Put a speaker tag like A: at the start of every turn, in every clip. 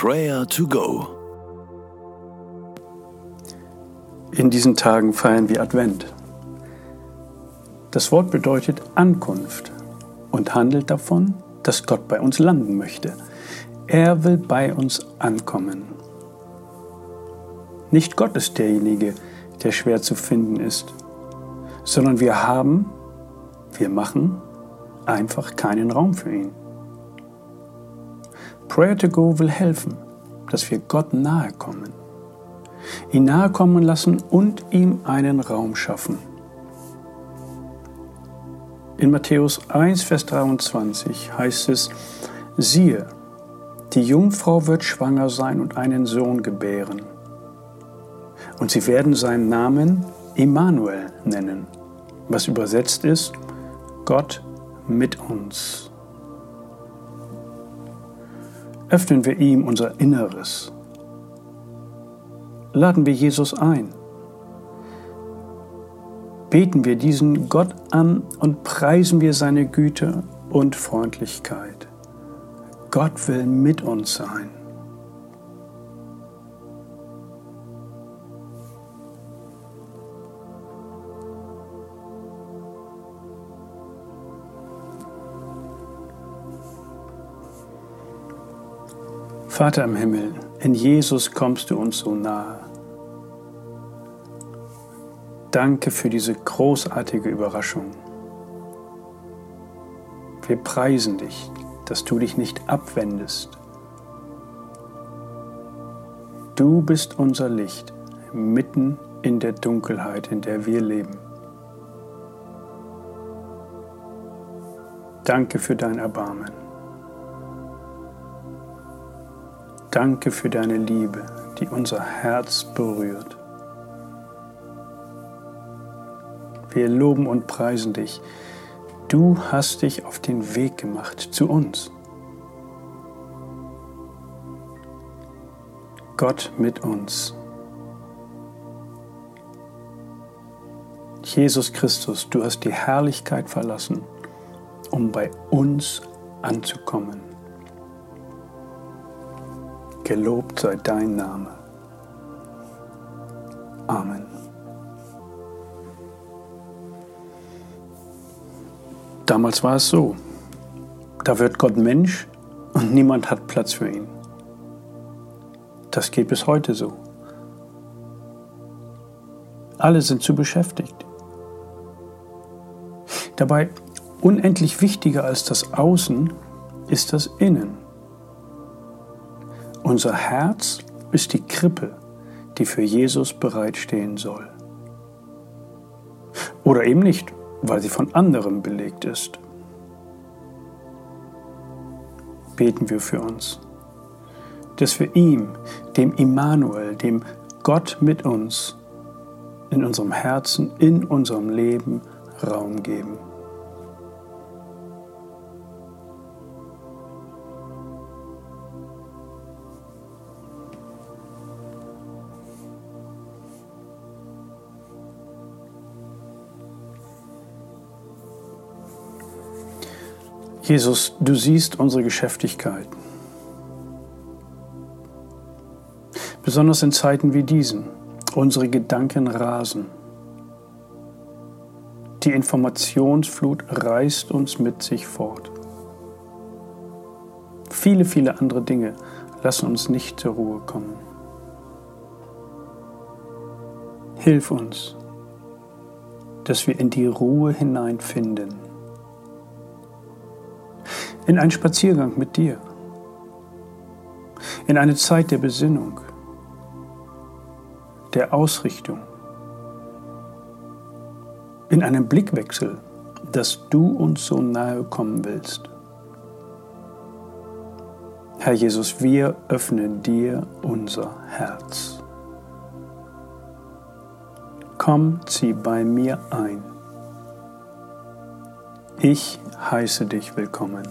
A: Prayer to Go.
B: In diesen Tagen feiern wir Advent. Das Wort bedeutet Ankunft und handelt davon, dass Gott bei uns landen möchte. Er will bei uns ankommen. Nicht Gott ist derjenige, der schwer zu finden ist, sondern wir haben, wir machen einfach keinen Raum für ihn. Prayer to Go will helfen, dass wir Gott nahe kommen, ihn nahe kommen lassen und ihm einen Raum schaffen. In Matthäus 1, Vers 23 heißt es, siehe, die Jungfrau wird schwanger sein und einen Sohn gebären. Und sie werden seinen Namen Immanuel nennen, was übersetzt ist, Gott mit uns. Öffnen wir ihm unser Inneres. Laden wir Jesus ein. Beten wir diesen Gott an und preisen wir seine Güte und Freundlichkeit. Gott will mit uns sein. Vater im Himmel, in Jesus kommst du uns so nahe. Danke für diese großartige Überraschung. Wir preisen dich, dass du dich nicht abwendest. Du bist unser Licht mitten in der Dunkelheit, in der wir leben. Danke für dein Erbarmen. Danke für deine Liebe, die unser Herz berührt. Wir loben und preisen dich. Du hast dich auf den Weg gemacht zu uns. Gott mit uns. Jesus Christus, du hast die Herrlichkeit verlassen, um bei uns anzukommen. Gelobt sei dein Name. Amen. Damals war es so. Da wird Gott Mensch und niemand hat Platz für ihn. Das geht bis heute so. Alle sind zu beschäftigt. Dabei unendlich wichtiger als das Außen ist das Innen. Unser Herz ist die Krippe, die für Jesus bereitstehen soll. Oder eben nicht, weil sie von anderem belegt ist. Beten wir für uns, dass wir ihm, dem Immanuel, dem Gott mit uns, in unserem Herzen, in unserem Leben Raum geben. Jesus, du siehst unsere Geschäftigkeit. Besonders in Zeiten wie diesen. Unsere Gedanken rasen. Die Informationsflut reißt uns mit sich fort. Viele, viele andere Dinge lassen uns nicht zur Ruhe kommen. Hilf uns, dass wir in die Ruhe hineinfinden in einen Spaziergang mit dir, in eine Zeit der Besinnung, der Ausrichtung, in einem Blickwechsel, dass du uns so nahe kommen willst. Herr Jesus, wir öffnen dir unser Herz. Komm, zieh bei mir ein. Ich heiße dich willkommen.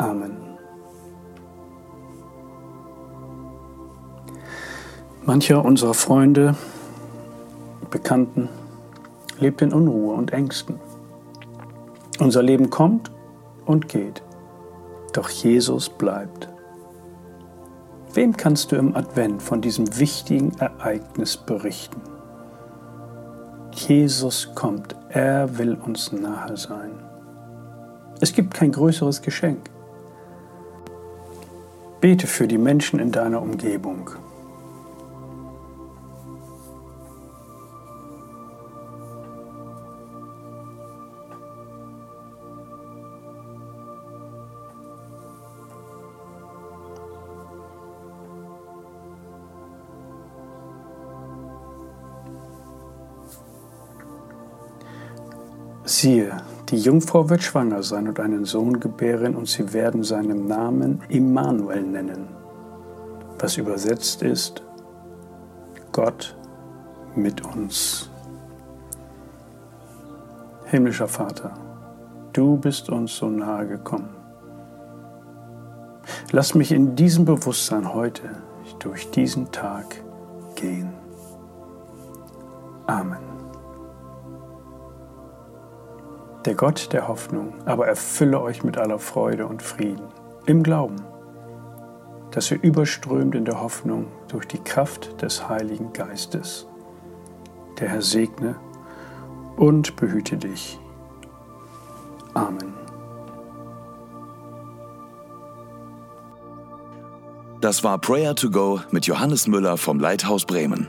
B: Amen. Mancher unserer Freunde, Bekannten lebt in Unruhe und Ängsten. Unser Leben kommt und geht. Doch Jesus bleibt. Wem kannst du im Advent von diesem wichtigen Ereignis berichten? Jesus kommt, er will uns nahe sein. Es gibt kein größeres Geschenk. Bete für die Menschen in deiner Umgebung. Siehe, die Jungfrau wird schwanger sein und einen Sohn gebären, und sie werden seinen Namen Immanuel nennen, was übersetzt ist Gott mit uns. Himmlischer Vater, du bist uns so nahe gekommen. Lass mich in diesem Bewusstsein heute durch diesen Tag gehen. Amen. Der Gott der Hoffnung aber erfülle euch mit aller Freude und Frieden im Glauben, dass ihr überströmt in der Hoffnung durch die Kraft des Heiligen Geistes. Der Herr segne und behüte dich. Amen.
A: Das war Prayer to Go mit Johannes Müller vom Leithaus Bremen.